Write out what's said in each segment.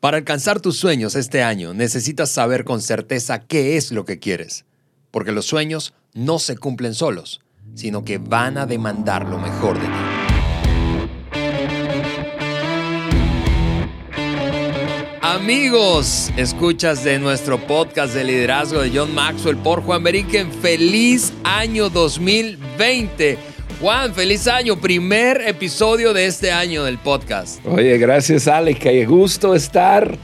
Para alcanzar tus sueños este año necesitas saber con certeza qué es lo que quieres, porque los sueños no se cumplen solos, sino que van a demandar lo mejor de ti. Amigos, escuchas de nuestro podcast de liderazgo de John Maxwell por Juan Beriken. Feliz año 2020. Juan, feliz año, primer episodio de este año del podcast. Oye, gracias Ale, qué gusto estar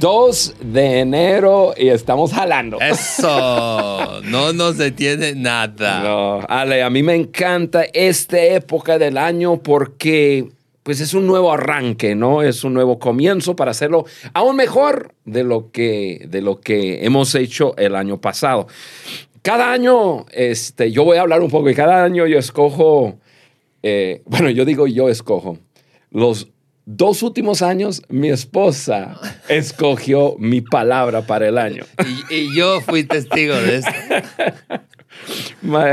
2 de enero y estamos jalando. Eso, no nos detiene nada. No, Ale, a mí me encanta esta época del año porque pues es un nuevo arranque, ¿no? Es un nuevo comienzo para hacerlo aún mejor de lo que, de lo que hemos hecho el año pasado cada año, este, yo voy a hablar un poco y cada año yo escojo, eh, bueno, yo digo yo escojo. Los dos últimos años, mi esposa escogió mi palabra para el año. Y, yo fui testigo de esto.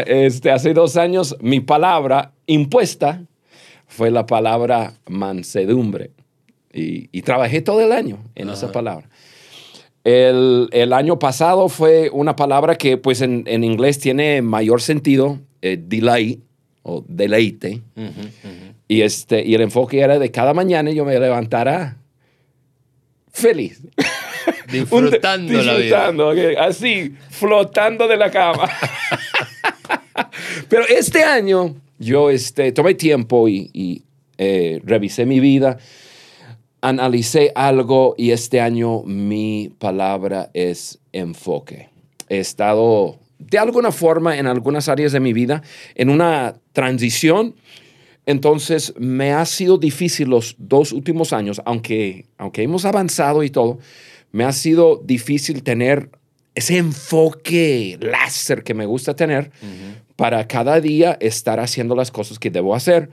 Este, hace dos años, mi palabra impuesta fue la palabra mansedumbre. Y, trabajé todo el año en esa palabra. El, año pasado fue una palabra que pues en, inglés tiene mayor sentido, eh, delay o deleite. Y, este, y el enfoque era de cada mañana yo me levantara feliz. Disfrutando, la vida. así, flotando de la cama. Pero este año yo este, tomé tiempo y, eh, revisé mi vida analicé algo y este año mi palabra es enfoque. He estado de alguna forma en algunas áreas de mi vida en una transición. Entonces me ha sido difícil los dos últimos años, aunque, aunque hemos avanzado y todo, me ha sido difícil tener ese enfoque láser que me gusta tener para cada día estar haciendo las cosas que debo hacer.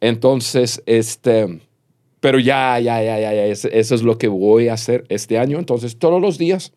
Entonces, este, pero ya, ya, ya, ya, ya, eso es lo que voy a hacer este año. Entonces, todos los días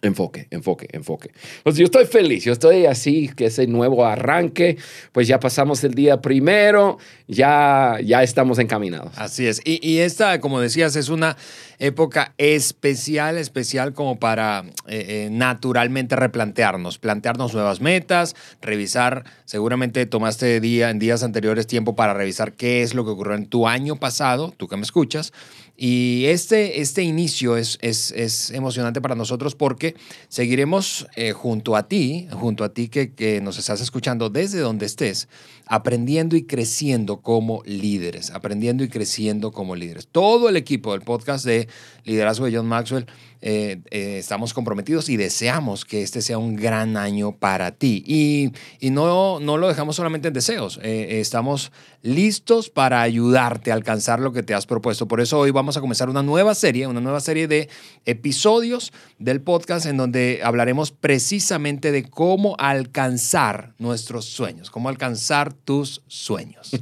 Enfoque, enfoque, enfoque. Pues yo estoy feliz, yo estoy así, que ese nuevo arranque, pues ya pasamos el día primero, ya, ya estamos encaminados. Así es. Y, esta, como decías, es una época especial, especial como para eh, eh, naturalmente replantearnos, plantearnos nuevas metas, revisar, seguramente tomaste día, en días anteriores tiempo para revisar qué es lo que ocurrió en tu año pasado, tú que me escuchas, y este, este inicio es, es, emocionante para nosotros porque seguiremos eh, junto a ti, junto a ti que, que nos estás escuchando desde donde estés, aprendiendo y creciendo como líderes, aprendiendo y creciendo como líderes. Todo el equipo del podcast de liderazgo de John Maxwell eh, eh, estamos comprometidos y deseamos que este sea un gran año para ti. Y, y no, no lo dejamos solamente en deseos, estamos listos para ayudarte a alcanzar lo que te has propuesto. Por eso hoy vamos a comenzar una nueva serie, una nueva serie de episodios del podcast en donde hablaremos precisamente de cómo alcanzar nuestros sueños, cómo alcanzar tus sueños.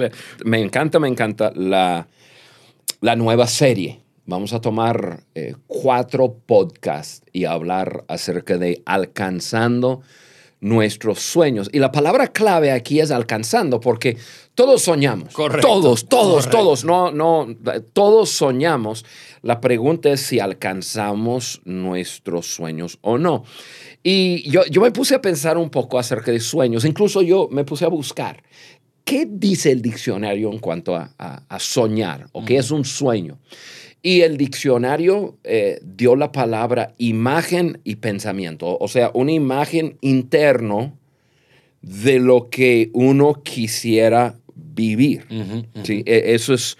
me encanta, me encanta la, la nueva serie Vamos a tomar eh, cuatro podcasts y hablar acerca de alcanzando nuestros sueños. Y la palabra clave aquí es alcanzando, porque todos soñamos. Correcto. Todos, todos, todos. No, no, todos soñamos. La pregunta es si alcanzamos nuestros sueños o no. Y yo, yo me puse a pensar un poco acerca de sueños. Incluso yo me puse a buscar. ¿Qué dice el diccionario en cuanto a, soñar o qué es un sueño? Y el diccionario eh, dio la palabra imagen y pensamiento, o sea, una imagen interno de lo que uno quisiera vivir. ¿sí? E, eso, es,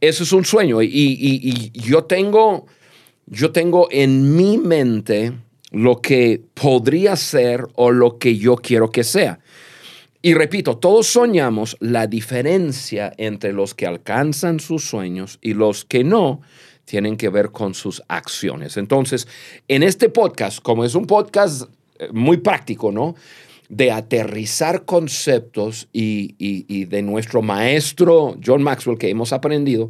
eso es un sueño. Y, yo, tengo, yo tengo en mi mente lo que podría ser o lo que yo quiero que sea. Y repito, todos soñamos la diferencia entre los que alcanzan sus sueños y los que no tienen que ver con sus acciones. Entonces, en este podcast, como es un podcast eh, muy práctico, ¿no? De aterrizar conceptos y, de nuestro maestro John Maxwell que hemos aprendido,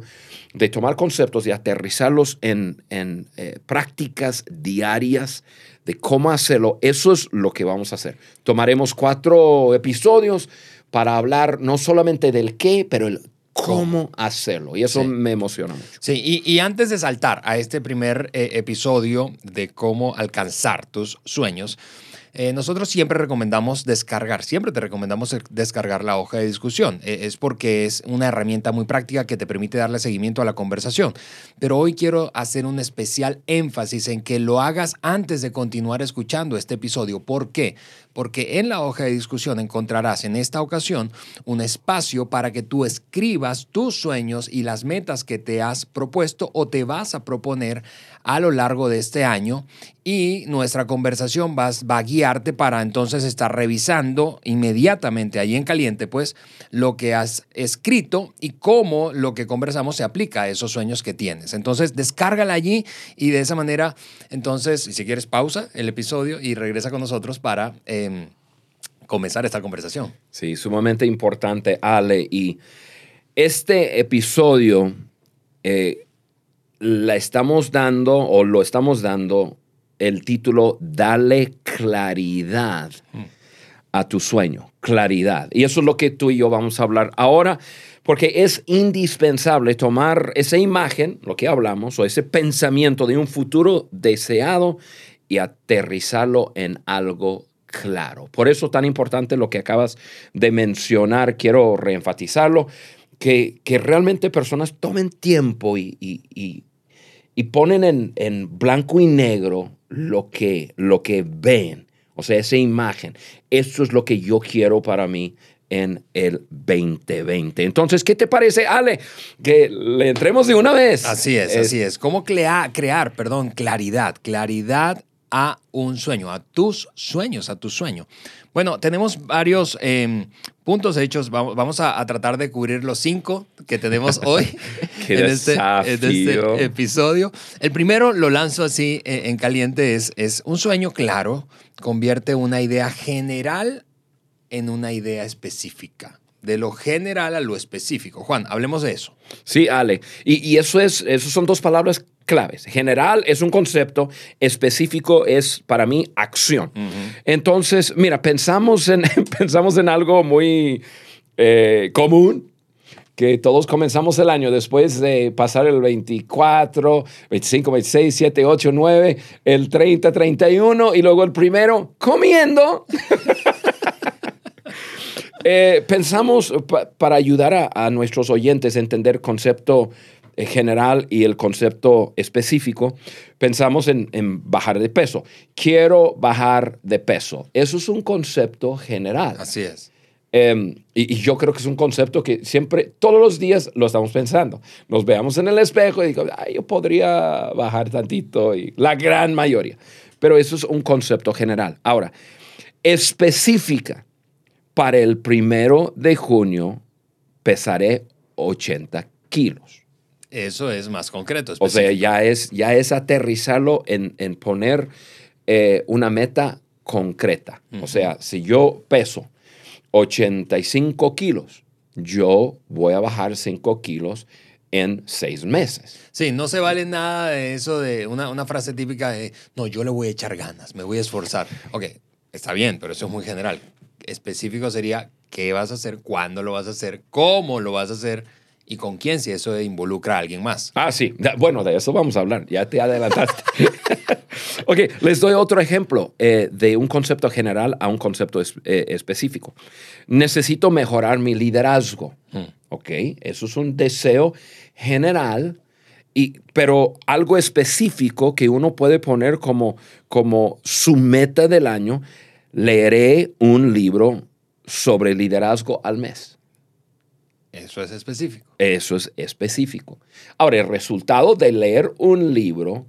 de tomar conceptos y aterrizarlos en, eh, prácticas diarias de cómo hacerlo. Eso es lo que vamos a hacer. Tomaremos cuatro episodios para hablar no solamente del qué, pero el cómo hacerlo. Y eso Sí. me emociona mucho. Sí, y, y antes de saltar a este primer eh, episodio de cómo alcanzar tus sueños, eh, nosotros siempre recomendamos descargar, siempre te recomendamos descargar la hoja de discusión. Eh, es porque es una herramienta muy práctica que te permite darle seguimiento a la conversación. Pero hoy quiero hacer un especial énfasis en que lo hagas antes de continuar escuchando este episodio. ¿Por qué? Porque en la hoja de discusión encontrarás en esta ocasión un espacio para que tú escribas tus sueños y las metas que te has propuesto o te vas a proponer a lo largo de este año y nuestra conversación va a guiarte para entonces estar revisando inmediatamente ahí en caliente pues lo que has escrito y cómo lo que conversamos se aplica a esos sueños que tienes. Entonces descárgala allí y de esa manera entonces si quieres pausa el episodio y regresa con nosotros para em, comenzar esta conversación. Sí, sumamente importante, Ale. Y este episodio eh, la estamos dando o lo estamos dando el título Dale claridad a tu sueño. Claridad. Y eso es lo que tú y yo vamos a hablar ahora, porque es indispensable tomar esa imagen, lo que hablamos, o ese pensamiento de un futuro deseado y aterrizarlo en algo claro. Por eso tan importante lo que acabas de mencionar, quiero reenfatizarlo, que, que realmente personas tomen tiempo y, y- y- y ponen en, en blanco y negro lo que, lo que ven, o sea, esa imagen. Eso es lo que yo quiero para mí en el 2020. Entonces, ¿qué te parece, Ale? Que le entremos de una vez. Así es, así es. ¿Cómo crear, perdón, claridad? Claridad a un sueño, a tus sueños, a tu sueño. Bueno, tenemos varios eh, puntos hechos. Vamos, vamos a, a tratar de cubrir los cinco que tenemos hoy en, este, en este episodio. El primero lo lanzo así eh, en caliente, es, es un sueño claro, convierte una idea general en una idea específica. De lo general a lo específico. Juan, hablemos de eso. Sí, Ale. Y, y eso es, eso son dos palabras claves. General es un concepto, específico es para mí acción. Entonces, mira, pensamos en, pensamos en algo muy eh, común, que todos comenzamos el año después de pasar el 24, 25, 26, 7, 8, 9, el 30, 31 y luego el primero comiendo. Eh, pensamos pa- para ayudar a, a nuestros oyentes a entender concepto general y el concepto específico, pensamos en, en bajar de peso. Quiero bajar de peso. Eso es un concepto general. Así es. Eh, y, y yo creo que es un concepto que siempre, todos los días lo estamos pensando. Nos veamos en el espejo y digo, "Ay, yo podría bajar tantito, y la gran mayoría. Pero eso es un concepto general. Ahora, específica, para el primero de junio pesaré 80 kilos. Eso es más concreto. O sea, ya es, ya es aterrizarlo en, en poner eh, una meta concreta. O sea, si yo peso 85 kilos, yo voy a bajar 5 kilos en 6 meses. Sí, no se vale nada de eso de una, una frase típica de, no, yo le voy a echar ganas, me voy a esforzar. Ok, está bien, pero eso es muy general. Específico sería qué vas a hacer, cuándo lo vas a hacer, cómo lo vas a hacer y con quién, si eso involucra a alguien más. Ah, sí. Bueno, de eso vamos a hablar. Ya te adelantaste. ok, les doy otro ejemplo eh, de un concepto general a un concepto es- eh, específico. Necesito mejorar mi liderazgo. Ok, eso es un deseo general, y, pero algo específico que uno puede poner como, como su meta del año. Leeré un libro sobre liderazgo al mes. Eso es específico. Eso es específico. Ahora, el resultado de leer un libro,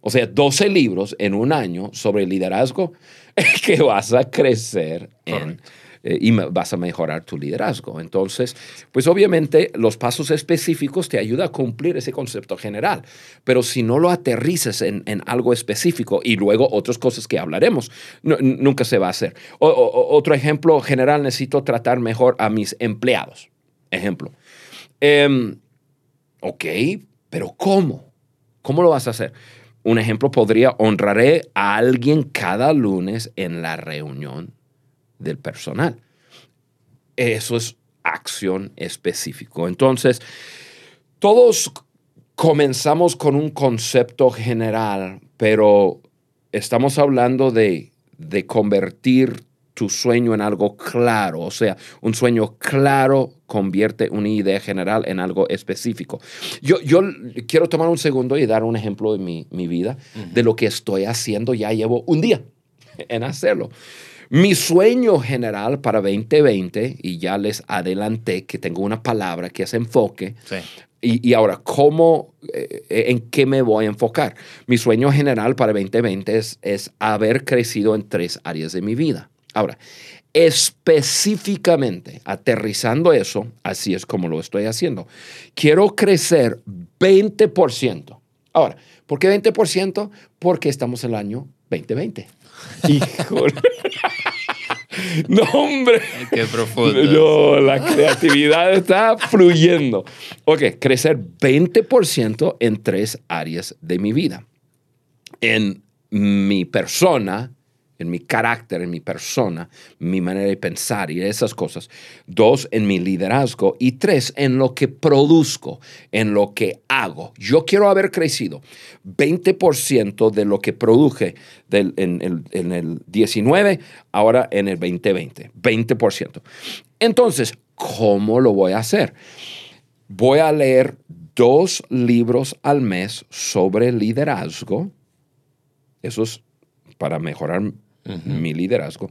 o sea, 12 libros en un año sobre liderazgo, es que vas a crecer en, eh, y vas a mejorar tu liderazgo. Entonces, pues obviamente los pasos específicos te ayudan a cumplir ese concepto general, pero si no lo aterrizas en, en algo específico y luego otras cosas que hablaremos, no- nunca se va a hacer. O- o- otro ejemplo general, necesito tratar mejor a mis empleados. Ejemplo. Em, ok, pero ¿cómo? ¿Cómo lo vas a hacer? Un ejemplo podría, honraré a alguien cada lunes en la reunión del personal. Eso es acción específico. Entonces, todos comenzamos con un concepto general, pero estamos hablando de, de convertir tu sueño en algo claro. O sea, un sueño claro convierte una idea general en algo específico. Yo, yo quiero tomar un segundo y dar un ejemplo de mi, mi vida, de lo que estoy haciendo. Ya llevo un día en hacerlo. Mi sueño general para 2020, y ya les adelanté que tengo una palabra que es enfoque. Sí. Y, y, ahora, ¿cómo, eh, en qué me voy a enfocar? Mi sueño general para 2020 es, es haber crecido en tres áreas de mi vida. Ahora, específicamente, aterrizando eso, así es como lo estoy haciendo. Quiero crecer 20%. Ahora, ¿por qué 20%? Porque estamos en el año 2020. Híjole. No, hombre. Qué profundo. No, la creatividad está fluyendo. Ok, crecer 20% en tres áreas de mi vida. En mi persona, en mi carácter, en mi persona, mi manera de pensar y esas cosas. Dos, en mi liderazgo. Y tres, en lo que produzco, en lo que hago. Yo quiero haber crecido 20% de lo que produje del, en, en el 19, ahora en el 2020. 20%. Entonces, ¿cómo lo voy a hacer? Voy a leer dos libros al mes sobre liderazgo. Eso es para mejorar mi liderazgo.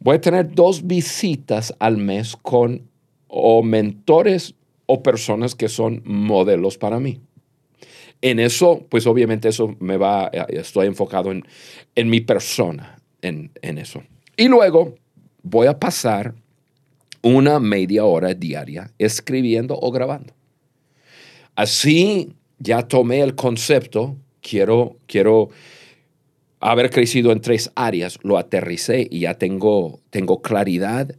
Voy a tener dos visitas al mes con o mentores o personas que son modelos para mí. En eso, pues obviamente eso me va, estoy enfocado en, en mi persona, en, en eso. Y luego voy a pasar una media hora diaria escribiendo o grabando. Así ya tomé el concepto, quiero, quiero haber crecido en tres áreas, lo aterricé y ya tengo, tengo claridad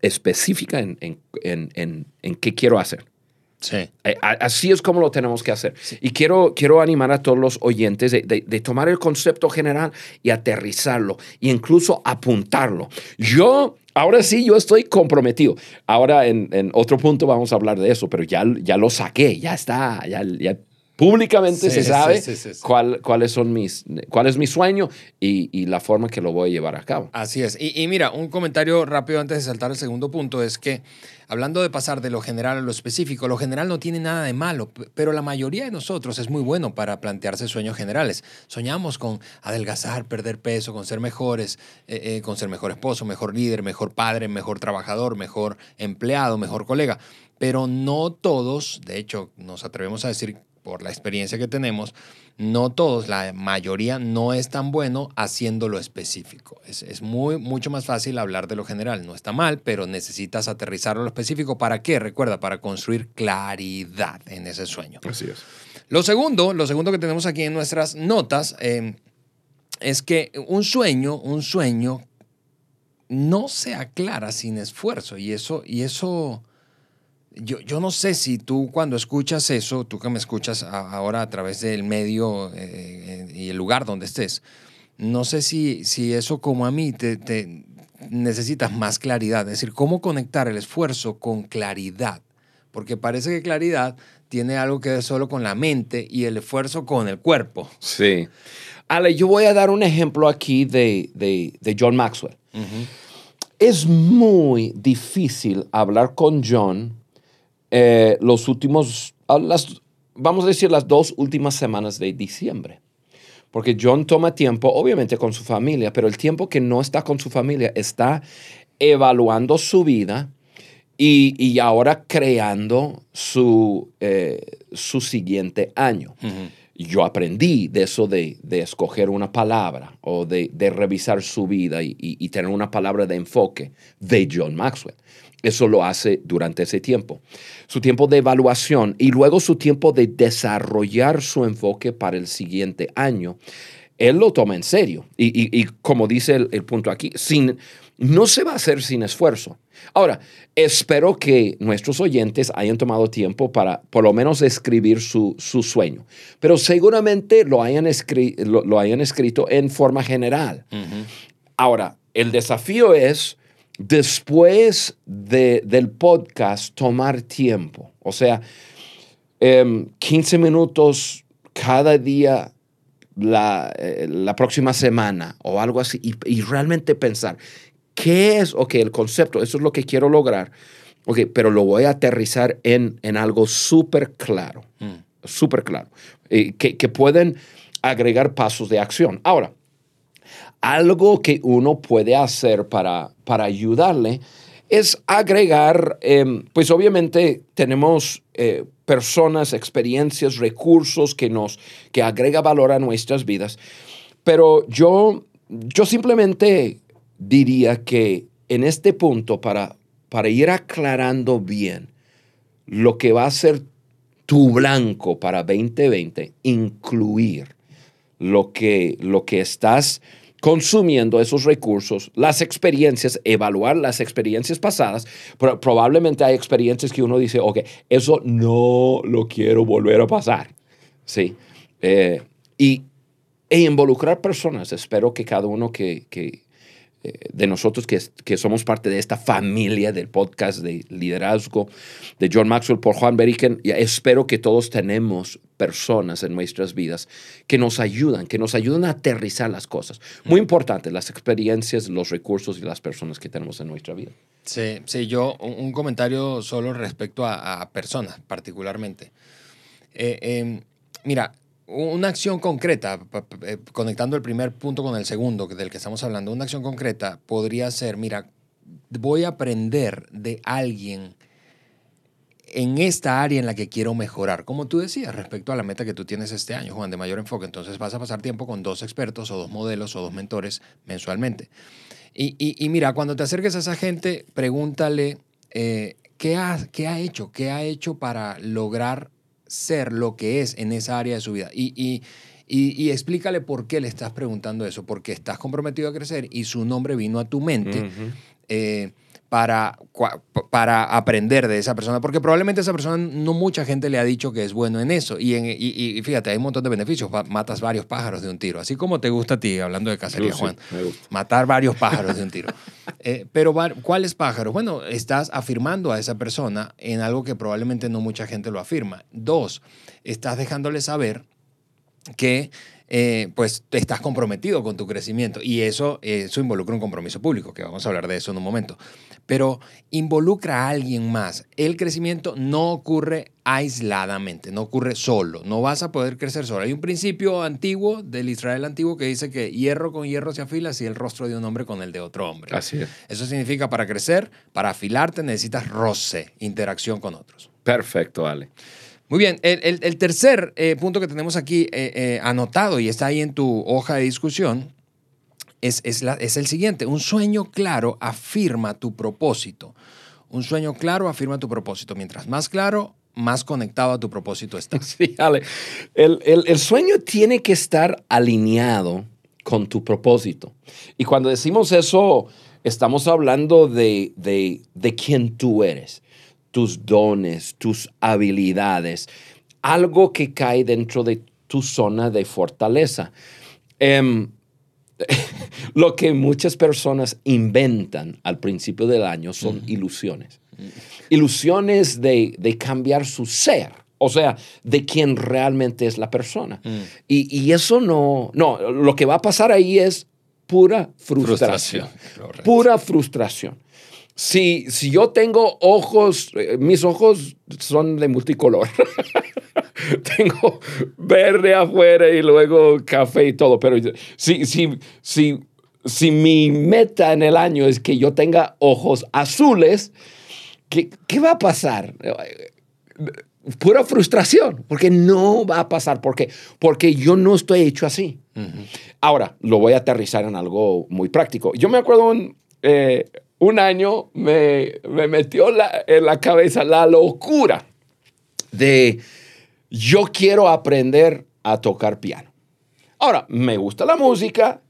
específica en, en, en, en qué quiero hacer. Sí. Así es como lo tenemos que hacer. Sí. Y quiero, quiero animar a todos los oyentes de, de, de, tomar el concepto general y aterrizarlo e incluso apuntarlo. Yo, ahora sí, yo estoy comprometido. Ahora en, en otro punto vamos a hablar de eso, pero ya, ya lo saqué, ya está, ya, ya públicamente sí, se sabe sí, sí, cuál, cuáles son mis, cuál es mi sueño y, y, la forma que lo voy a llevar a cabo. Así es. Y, y, mira, un comentario rápido antes de saltar al segundo punto es que, hablando de pasar de lo general a lo específico, lo general no tiene nada de malo, pero la mayoría de nosotros es muy bueno para plantearse sueños generales. Soñamos con adelgazar, perder peso, con ser mejores, eh, eh, con ser mejor esposo, mejor líder, mejor padre, mejor trabajador, mejor empleado, mejor colega. Pero no todos, de hecho, nos atrevemos a decir por la experiencia que tenemos, no todos, la mayoría no es tan bueno haciendo lo específico. Es, es, muy, mucho más fácil hablar de lo general. No está mal, pero necesitas aterrizar lo específico. ¿Para qué? Recuerda, para construir claridad en ese sueño. Así es. Lo segundo, lo segundo que tenemos aquí en nuestras notas eh, es que un sueño, un sueño no se aclara sin esfuerzo y eso, y eso yo, yo, no sé si tú cuando escuchas eso, tú que me escuchas a, ahora a través del medio eh, y el lugar donde estés, no sé si, si eso como a mí te, te, necesitas más claridad, es decir, cómo conectar el esfuerzo con claridad, porque parece que claridad tiene algo que ver solo con la mente y el esfuerzo con el cuerpo. Sí. Ale, yo voy a dar un ejemplo aquí de, de, de John Maxwell. Uh -huh. Es muy difícil hablar con John eh, los últimos, las, vamos a decir, las dos últimas semanas de diciembre. Porque John toma tiempo, obviamente, con su familia, pero el tiempo que no está con su familia está evaluando su vida y, y ahora creando su, eh, su siguiente año. Uh -huh. Yo aprendí de eso de, de escoger una palabra o de, de revisar su vida y, y, y, tener una palabra de enfoque de John Maxwell. Eso lo hace durante ese tiempo. Su tiempo de evaluación y luego su tiempo de desarrollar su enfoque para el siguiente año. Él lo toma en serio. Y, y, y como dice el, el, punto aquí, sin, no se va a hacer sin esfuerzo. Ahora, espero que nuestros oyentes hayan tomado tiempo para por lo menos escribir su, su sueño, pero seguramente lo hayan, escri lo, lo hayan escrito en forma general. Uh -huh. Ahora, el desafío es después de, del podcast, tomar tiempo. O sea, 15 em, minutos cada día la, eh, la, próxima semana o algo así y, realmente pensar, ¿qué es? Ok, el concepto, eso es lo que quiero lograr. Ok, pero lo voy a aterrizar en, en algo súper claro, mm. súper claro, eh, que, que pueden agregar pasos de acción. Ahora, algo que uno puede hacer para, para ayudarle es agregar, em, pues obviamente tenemos eh, personas, experiencias, recursos que nos, que agrega valor a nuestras vidas, pero yo, yo simplemente diría que en este punto, para, para ir aclarando bien lo que va a ser tu blanco para 2020, incluir lo que, lo que estás consumiendo esos recursos, las experiencias, evaluar las experiencias pasadas. probablemente hay experiencias que uno dice, ok, eso no lo quiero volver a pasar. Sí. Eh, y e involucrar personas. Espero que cada uno que, de nosotros que, que, somos parte de esta familia del podcast de liderazgo de John Maxwell por Juan Beriken. Espero que todos tenemos personas en nuestras vidas que nos ayudan, que nos ayudan a aterrizar las cosas. Muy importante, las experiencias, los recursos y las personas que tenemos en nuestra vida. Sí, sí, yo un, comentario solo respecto a, personas particularmente. Eh, em, mira, una acción concreta, eh, conectando el primer punto con el segundo del que estamos hablando, una acción concreta podría ser, mira, voy a aprender de alguien en esta área en la que quiero mejorar, como tú decías, respecto a la meta que tú tienes este año, Juan, de mayor enfoque. Entonces vas a pasar tiempo con dos expertos o dos modelos o dos mentores mensualmente. Y, mira, cuando te acerques a esa gente, pregúntale eh, ¿qué, ha, qué ha hecho, qué ha hecho para lograr ser lo que es en esa área de su vida. Y, y, y, explícale por qué le estás preguntando eso, porque estás comprometido a crecer y su nombre vino a tu mente para, para aprender de esa persona, porque probablemente esa persona no mucha gente le ha dicho que es bueno en eso. Y, en, y, fíjate, hay un montón de beneficios, matas varios pájaros de un tiro, así como te gusta a ti, hablando de cacería, Juan, matar varios pájaros de un tiro. Eh, pero ¿cuáles pájaros? Bueno, estás afirmando a esa persona en algo que probablemente no mucha gente lo afirma. Dos, estás dejándole saber que eh, pues estás comprometido con tu crecimiento y eso, eso involucra un compromiso público, que vamos a hablar de eso en un momento. Pero involucra a alguien más. El crecimiento no ocurre aisladamente, no ocurre solo, no vas a poder crecer solo. Hay un principio antiguo del Israel antiguo que dice que hierro con hierro se afila si el rostro de un hombre con el de otro hombre. Así es. Eso significa para crecer, para afilarte necesitas roce, interacción con otros. Perfecto, Ale. Muy bien, el, tercer eh, punto que tenemos aquí eh, eh, anotado y está ahí en tu hoja de discusión es, el siguiente. Un sueño claro afirma tu propósito. Un sueño claro afirma tu propósito. Mientras más claro, más conectado a tu propósito estás. Sí, Ale. El, sueño tiene que estar alineado con tu propósito. Y cuando decimos eso, estamos hablando de quién tú eres tus dones, tus habilidades, algo que cae dentro de tu zona de fortaleza. Em, lo que muchas personas inventan al principio del año son ilusiones. Ilusiones de, cambiar su ser, o sea, de quién realmente es la persona. Mm. Y, eso no, no, lo que va a pasar ahí es pura frustración. Pura frustración. Si, si yo tengo ojos, eh, mis ojos son de multicolor. tengo verde afuera y luego café y todo, pero si, si, si, si mi meta en el año es que yo tenga ojos azules, ¿qué, qué va a pasar? Pura frustración, porque no va a pasar, porque, porque yo no estoy hecho así. Ahora, lo voy a aterrizar en algo muy práctico. Yo me acuerdo un, eh, un año me, metió en la cabeza la locura de yo quiero aprender a tocar piano. Ahora, me gusta la música,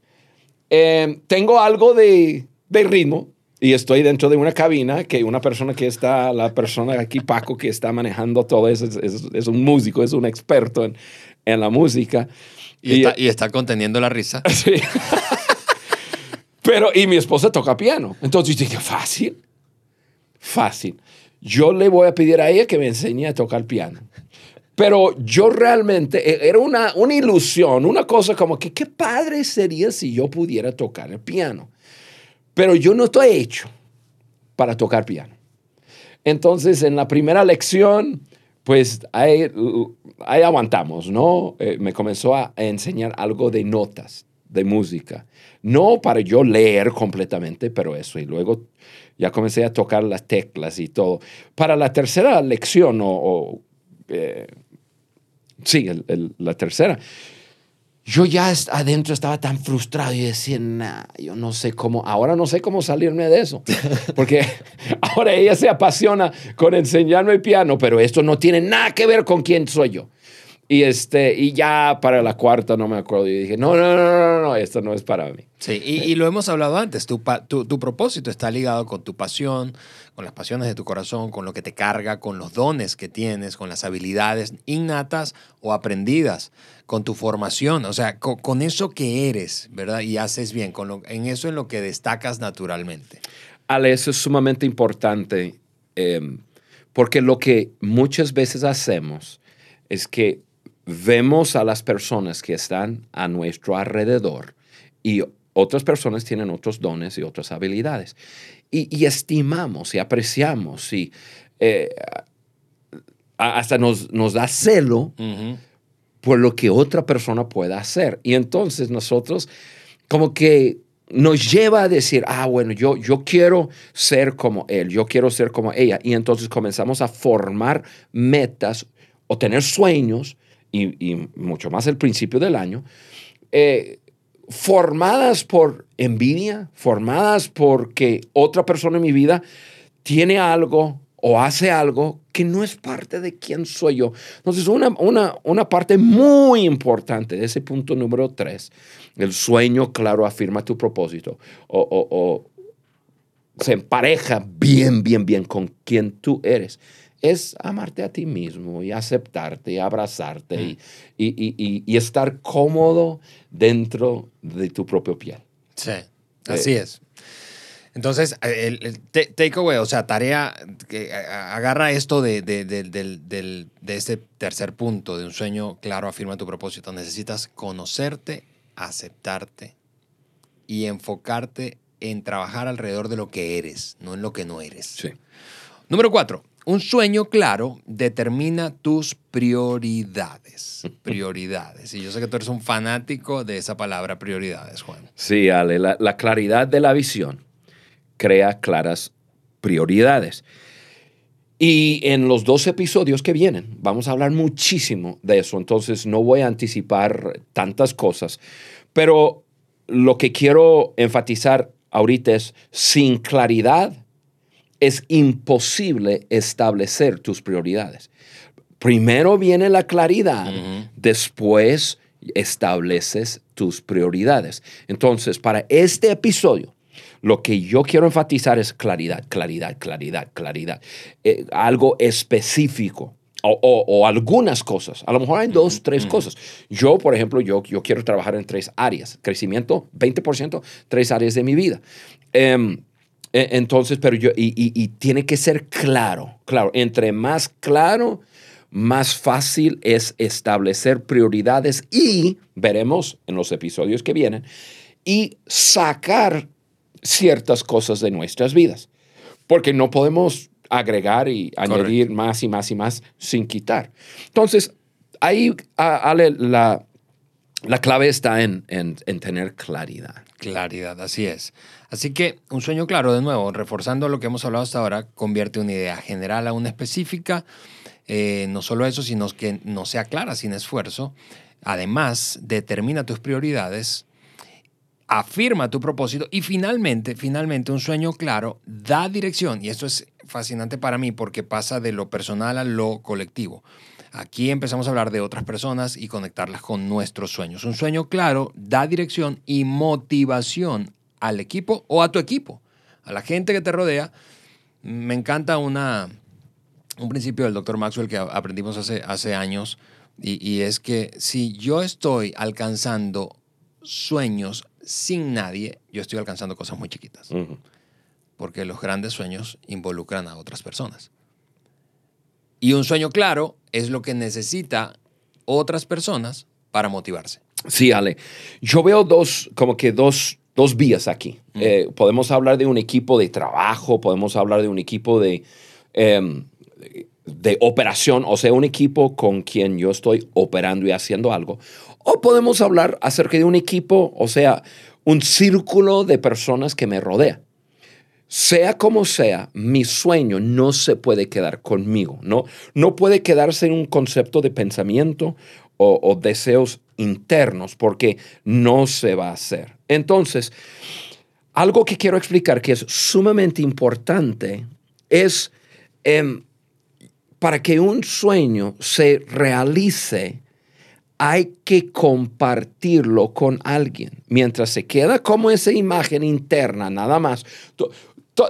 em, tengo algo de, ritmo y estoy dentro de una cabina que una persona que está, la persona aquí, Paco, que está manejando todo eso, es, un músico, es un experto en, la música. Y, está, y está conteniendo la risa. Sí. Pero, y mi esposa toca piano. Entonces dije, fácil, fácil. Yo le voy a pedir a ella que me enseñe a tocar piano. Pero yo realmente, e, era una, una ilusión, una cosa como que qué padre sería si yo pudiera tocar el piano. Pero yo no estoy hecho para tocar piano. Entonces, en la primera lección, pues ahí, ahí aguantamos, ¿no? Eh, me comenzó a enseñar algo de notas, de música. No para yo leer completamente, pero eso. Y luego ya comencé a tocar las teclas y todo. Para la tercera lección, o, eh, sí, la tercera, yo ya adentro estaba tan frustrado y decía, nah, yo no sé cómo, ahora no sé cómo salirme de eso. Porque ahora ella se apasiona con enseñarme el piano, pero esto no tiene nada que ver con quién soy yo. Y, este, y ya para la cuarta no me acuerdo. Y dije, no, no, no, no, no, esto no es para mí. Sí, y, lo hemos hablado antes. Tu, tu, tu, propósito está ligado con tu pasión, con las pasiones de tu corazón, con lo que te carga, con los dones que tienes, con las habilidades innatas o aprendidas, con tu formación. O sea, con, eso que eres, ¿verdad? Y haces bien, con lo, en eso en lo que destacas naturalmente. Ale, eso es sumamente importante. Em, porque lo que muchas veces hacemos es que vemos a las personas que están a nuestro alrededor y otras personas tienen otros dones y otras habilidades. Y, estimamos y apreciamos y eh, hasta nos, nos, da celo por lo que otra persona pueda hacer. Y entonces nosotros como que nos lleva a decir, ah, bueno, yo, yo quiero ser como él, yo quiero ser como ella. Y entonces comenzamos a formar metas o tener sueños y, mucho más el principio del año, eh, formadas por envidia, formadas porque otra persona en mi vida tiene algo o hace algo que no es parte de quién soy yo. Entonces, una, una, una parte muy importante de ese punto número tres, el sueño, claro, afirma tu propósito o, se empareja bien, bien, bien con quien tú eres es amarte a ti mismo y aceptarte y abrazarte y, y, y, estar cómodo dentro de tu propio piel. Sí, eh, así es. Entonces, el, el takeaway, o sea, tarea, que agarra esto de, de, de, de, este tercer punto, de un sueño claro, afirma tu propósito. Necesitas conocerte, aceptarte y enfocarte en trabajar alrededor de lo que eres, no en lo que no eres. Sí. Número cuatro, un sueño claro determina tus prioridades. Prioridades. Y yo sé que tú eres un fanático de esa palabra prioridades, Juan. Sí, Ale, la, claridad de la visión crea claras prioridades. Y en los dos episodios que vienen vamos a hablar muchísimo de eso, entonces no voy a anticipar tantas cosas, pero lo que quiero enfatizar ahorita es sin claridad es imposible establecer tus prioridades. Primero viene la claridad, después estableces tus prioridades. Entonces, para este episodio, lo que yo quiero enfatizar es claridad, claridad, claridad, claridad. Eh, algo específico. O, algunas cosas. A lo mejor hay dos, tres cosas. Yo, por ejemplo, yo, yo quiero trabajar en tres áreas. Crecimiento, 20%, tres áreas de mi vida. Em, entonces, pero yo, y, tiene que ser claro, claro, entre más claro, más fácil es establecer prioridades y, veremos en los episodios que vienen, y sacar ciertas cosas de nuestras vidas, porque no podemos agregar y añadir más y más y más sin quitar. Entonces, ahí Ale, la, la clave está en, en, en tener claridad. Claridad, así es. Así que un sueño claro, de nuevo, reforzando lo que hemos hablado hasta ahora, convierte una idea general a una específica. Eh, no solo eso, sino que no sea clara sin esfuerzo. Además, determina tus prioridades, afirma tu propósito y finalmente, finalmente, un sueño claro da dirección. Y esto es fascinante para mí porque pasa de lo personal a lo colectivo. Aquí empezamos a hablar de otras personas y conectarlas con nuestros sueños. Un sueño claro da dirección y motivación al equipo o a tu equipo, a la gente que te rodea. Me encanta una, un principio del doctor Maxwell que aprendimos hace, hace años y, y es que si yo estoy alcanzando sueños sin nadie, yo estoy alcanzando cosas muy chiquitas. Porque los grandes sueños involucran a otras personas. Y un sueño claro es lo que necesita otras personas para motivarse. Sí, Ale. Yo veo dos, como que dos, dos vías aquí. Eh, podemos hablar de un equipo de trabajo, podemos hablar de un equipo de, em, de operación, o sea, un equipo con quien yo estoy operando y haciendo algo. O podemos hablar acerca de un equipo, o sea, un círculo de personas que me rodea. Sea como sea, mi sueño no se puede quedar conmigo, ¿no? No puede quedarse en un concepto de pensamiento o, o deseos internos porque no se va a hacer. Entonces, algo que quiero explicar que es sumamente importante es em, para que un sueño se realice, hay que compartirlo con alguien. Mientras se queda como esa imagen interna, nada más. To- to-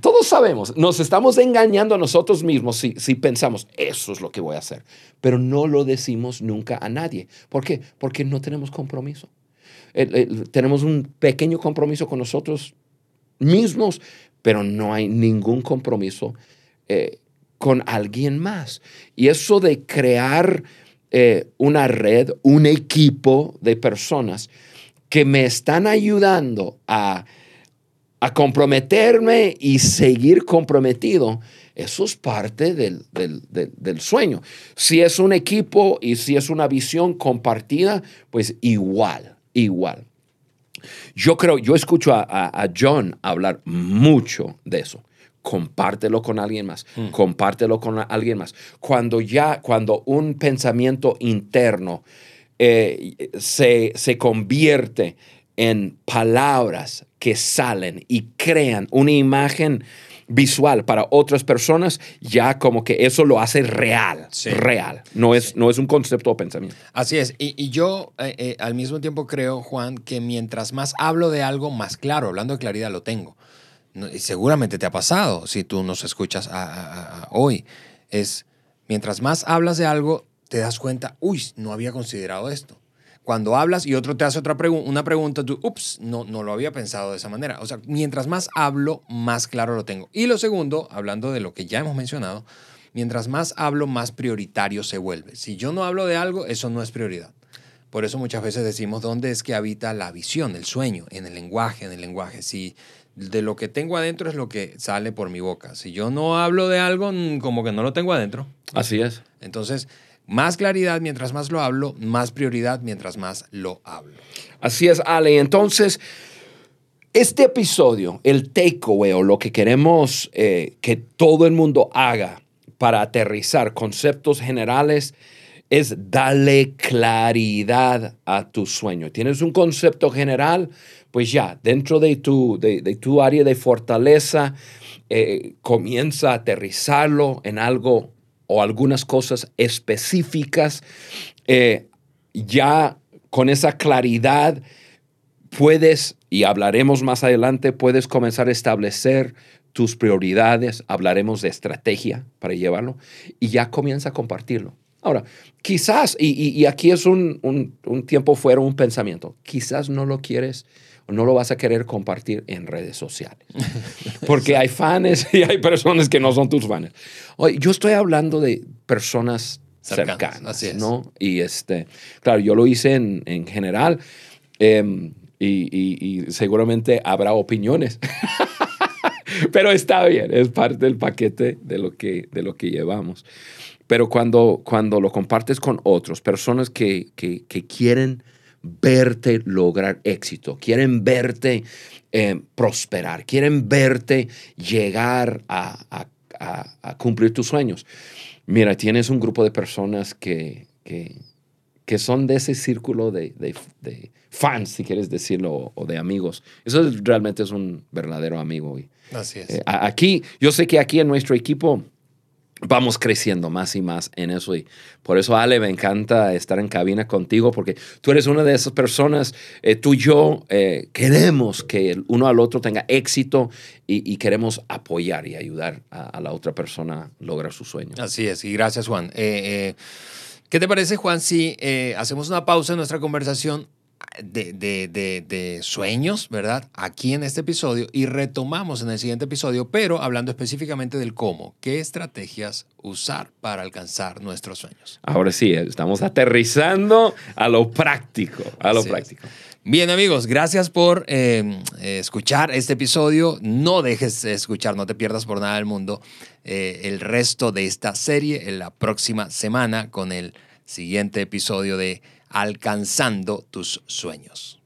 todos sabemos, nos estamos engañando a nosotros mismos si, si pensamos, eso es lo que voy a hacer, pero no lo decimos nunca a nadie. ¿Por qué? Porque no tenemos compromiso. Tenemos un pequeño compromiso con nosotros mismos, pero no hay ningún compromiso eh, con alguien más. Y eso de crear eh, una red, un equipo de personas que me están ayudando a, comprometerme y seguir comprometido, eso es parte del sueño. Si es un equipo y si es una visión compartida, pues igual, igual. Yo creo, yo escucho a, a- a John hablar mucho de eso. Compártelo con alguien más, compártelo con alguien más. Cuando ya, cuando un pensamiento interno eh, se, se convierte en palabras que salen y crean una imagen visual para otras personas, ya como que eso lo hace real, Sí. real. No es, no es un concepto o pensamiento. Así es. Y, y yo eh, eh, al mismo tiempo creo, Juan, que mientras más hablo de algo, más claro, hablando de claridad, lo tengo. No, y seguramente te ha pasado si tú nos escuchas a- a- a- hoy. Es mientras más hablas de algo, te das cuenta, uy, no había considerado esto. Cuando hablas y otro te hace otra pregu- una pregunta, tú, ups, no, no lo había pensado de esa manera. O sea, mientras más hablo, más claro lo tengo. Y lo segundo, hablando de lo que ya hemos mencionado, mientras más hablo, más prioritario se vuelve. Si yo no hablo de algo, eso no es prioridad. Por eso muchas veces decimos dónde es que habita la visión, el sueño, en el lenguaje, en el lenguaje. Si de lo que tengo adentro es lo que sale por mi boca. Si yo no hablo de algo, mm, como que no lo tengo adentro. Así es. Entonces, más claridad mientras más lo hablo, más prioridad mientras más lo hablo. Así es, Ale. Entonces, este episodio, el takeaway o lo que queremos eh, que todo el mundo haga para aterrizar conceptos generales es darle claridad a tu sueño. Tienes un concepto general, pues ya, dentro de tu, de, tu área de fortaleza, eh, comienza a aterrizarlo en algo o algunas cosas específicas. Eh, ya con esa claridad puedes, y hablaremos más adelante, puedes comenzar a establecer tus prioridades, hablaremos de estrategia para llevarlo, y ya comienza a compartirlo. Ahora, quizás, y, aquí es un, un- un tiempo fuera, un pensamiento, quizás no lo quieres no lo vas a querer compartir en redes sociales. Porque hay fans y hay personas que no son tus fans. Oye, yo estoy hablando de personas Cercanas, cercanas, así es. ¿no? Y este, claro, yo lo hice en, en general em, y, y- y seguramente habrá opiniones. Pero está bien, es parte del paquete de lo que, de lo que llevamos. Pero cuando, cuando lo compartes con otros, personas que, que- que quieren verte lograr éxito, quieren verte eh, prosperar, quieren verte llegar a, a- a- a cumplir tus sueños. Mira, tienes un grupo de personas que, que, que son de ese círculo de, de- de fans, si quieres decirlo, o, de amigos. Eso es- realmente es un verdadero amigo. Y, Así es. eh, aquí, yo sé que aquí en nuestro equipo vamos creciendo más y más en eso y por eso Ale me encanta estar en cabina contigo porque tú eres una de esas personas, eh, tú y yo eh, queremos que uno al otro tenga éxito y, queremos apoyar y ayudar a, la otra persona a lograr sus sueños. Así es, y gracias Juan. Eh, ¿Qué te parece Juan si hacemos una pausa en nuestra conversación de, de, de, de, sueños, ¿verdad? Aquí en este episodio y retomamos en el siguiente episodio, pero hablando específicamente del cómo, qué estrategias usar para alcanzar nuestros sueños. Ahora sí, estamos aterrizando a lo práctico, a lo práctico. Bien amigos, gracias por eh, escuchar este episodio. No dejes de escuchar, no te pierdas por nada del mundo eh, el resto de esta serie en la próxima semana con el siguiente episodio de Alcanzando tus sueños.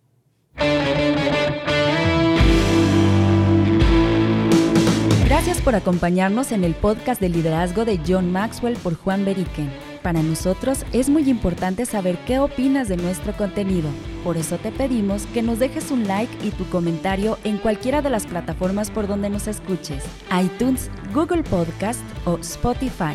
Gracias por acompañarnos en el podcast de liderazgo de John Maxwell por Juan Beriken. Para nosotros es muy importante saber qué opinas de nuestro contenido. Por eso te pedimos que nos dejes un like y tu comentario en cualquiera de las plataformas por donde nos escuches, iTunes, Google Podcast o Spotify.